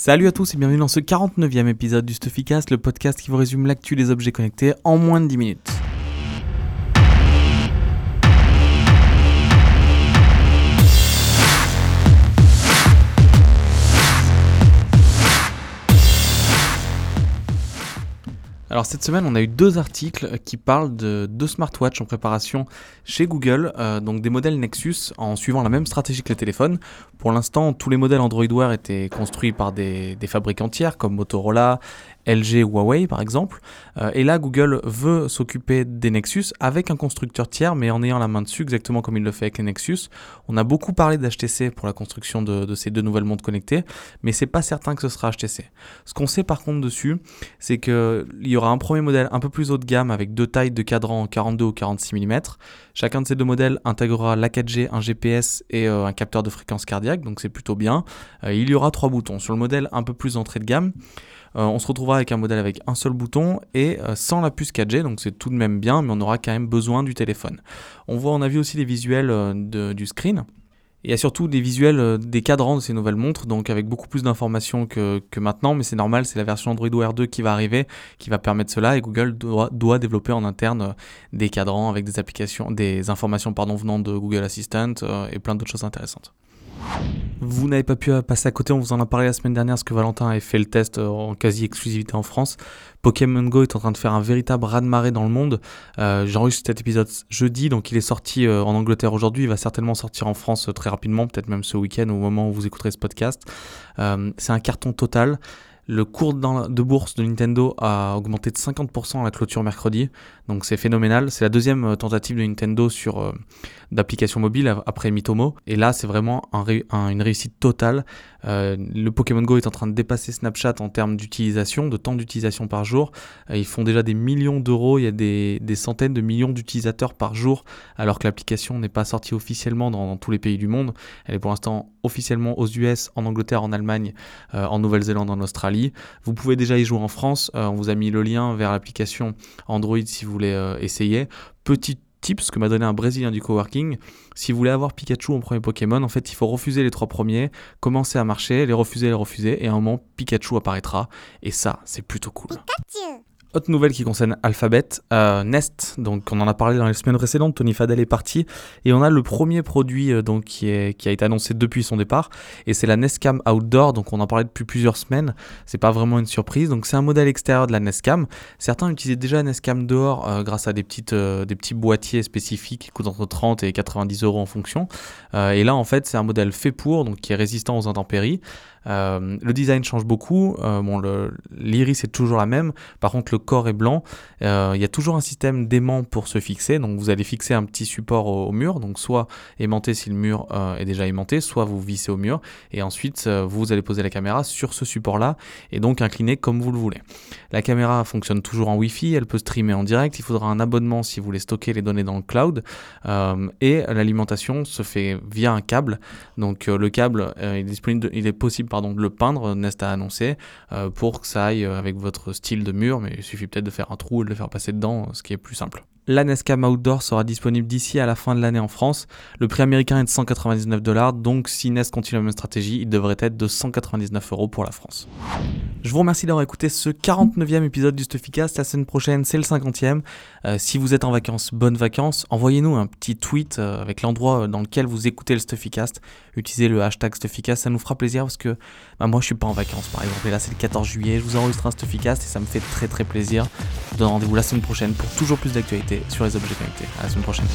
Salut à tous et bienvenue dans ce 49e épisode du Stuffycast, le podcast qui vous résume l'actu des objets connectés en moins de 10 minutes. Alors cette semaine, on a eu deux articles qui parlent de deux smartwatches en préparation chez Google, euh, donc des modèles Nexus en suivant la même stratégie que les téléphones. Pour l'instant, tous les modèles Android Wear étaient construits par des, des fabricants tiers comme Motorola, LG ou Huawei par exemple. Euh, et là, Google veut s'occuper des Nexus avec un constructeur tiers, mais en ayant la main dessus, exactement comme il le fait avec les Nexus. On a beaucoup parlé d'HTC pour la construction de, ces deux nouvelles montres connectées, mais c'est pas certain que ce sera HTC. Ce qu'on sait par contre dessus, c'est qu'il y aura un premier modèle un peu plus haut de gamme avec deux tailles de cadran 42 ou 46 mm. Chacun de ces deux modèles intégrera la 4G, un GPS et euh, un capteur de fréquence cardiaque, donc c'est plutôt bien. Euh, il y aura trois boutons. Sur le modèle un peu plus entrée de gamme, on se retrouvera avec un modèle avec un seul bouton et euh, sans la puce 4G, donc c'est tout de même bien, mais on aura quand même besoin du téléphone. On voit, on a vu aussi les visuels euh, du screen. Il y a surtout des visuels des cadrans de ces nouvelles montres, donc avec beaucoup plus d'informations que, maintenant, mais c'est normal, c'est la version Android Wear 2 qui va arriver, qui va permettre cela, et Google doit, doit développer en interne des cadrans avec des applications, des informations pardon, venant de Google Assistant et plein d'autres choses intéressantes. Vous n'avez pas pu passer à côté, on vous en a parlé la semaine dernière, parce que Valentin avait fait le test euh, en quasi-exclusivité en France. Pokémon Go est en train de faire un véritable raz-de-marée dans le monde. Euh, J'enregistre cet épisode jeudi, donc il est sorti euh, en Angleterre aujourd'hui. Il va certainement sortir en France euh, très rapidement, peut-être même ce week-end au moment où vous écouterez ce podcast. C'est un carton total. Le cours de bourse de Nintendo a augmenté de 50% à la clôture mercredi, donc c'est phénoménal. C'est la deuxième tentative de Nintendo sur d'applications mobiles après Mitomo. Et là, c'est vraiment une réussite totale. Euh, le Pokémon Go est en train de dépasser Snapchat en termes d'utilisation, de temps d'utilisation par jour. Euh, ils font déjà des millions d'euros, il y a des, centaines de millions d'utilisateurs par jour, alors que l'application n'est pas sortie officiellement dans, tous les pays du monde. Elle est pour l'instant officiellement aux US, en Angleterre, en Allemagne, euh, en Nouvelle-Zélande, en Australie. Vous pouvez déjà y jouer en France. on vous a mis le lien vers l'application Android si vous voulez essayer. Petite tips que m'a donné un Brésilien du coworking. Si vous voulez avoir Pikachu en premier Pokémon, en fait, il faut refuser les trois premiers, commencer à marcher, les refuser, les refuser, et à un moment, Pikachu apparaîtra. Et ça, c'est plutôt cool. Autre nouvelle qui concerne Alphabet, euh, Nest, donc on en a parlé dans les semaines précédentes, Tony Fadell est parti, et on a le premier produit euh, donc, qui, a été annoncé depuis son départ, et c'est la Nestcam Outdoor, donc on en parlait depuis plusieurs semaines, c'est pas vraiment une surprise, donc c'est un modèle extérieur de la Nestcam. Certains utilisaient déjà Nestcam dehors euh, grâce à des, petites, des petits boîtiers spécifiques qui coûtent entre 30 et 90 euros en fonction, et là en fait c'est un modèle fait pour, donc qui est résistant aux intempéries, le design change beaucoup. Bon, l'iris est toujours la même. Par contre, le corps est blanc. Euh, il y a toujours un système d'aimant pour se fixer. Donc, vous allez fixer un petit support au, mur. Donc, soit aimanter si le mur est déjà aimanté, soit vous vissez au mur. Et ensuite, vous allez poser la caméra sur ce support-là et donc incliner comme vous le voulez. La caméra fonctionne toujours en Wi-Fi. Elle peut streamer en direct. Il faudra un abonnement si vous voulez stocker les données dans le cloud. et l'alimentation se fait via un câble. Donc, le câble est disponible, il est possible pardon, de le peindre, Nest a annoncé, euh, pour que ça aille avec votre style de mur, mais suffit peut-être de faire un trou et de le faire passer dedans, ce qui est plus simple. La Nescam Outdoor sera disponible d'ici à la fin de l'année en France. Le prix américain est de 199 dollars, donc si Nest continue la même stratégie, il devrait être de 199 euros pour la France. Je vous remercie d'avoir écouté ce 49e épisode du Stuffycast. La semaine prochaine, c'est le 50e. Euh, si vous êtes en vacances, bonnes vacances. Envoyez-nous un petit tweet euh, avec l'endroit dans lequel vous écoutez le Stuffycast. Utilisez le hashtag Stuffycast, ça nous fera plaisir parce que bah, moi je suis pas en vacances par exemple. Et là, c'est le 14 juillet. Je vous enregistre un Stuffycast et ça me fait très très plaisir. Je vous donne rendez-vous la semaine prochaine pour toujours plus d'actualités sur les objets connectés. À la semaine prochaine.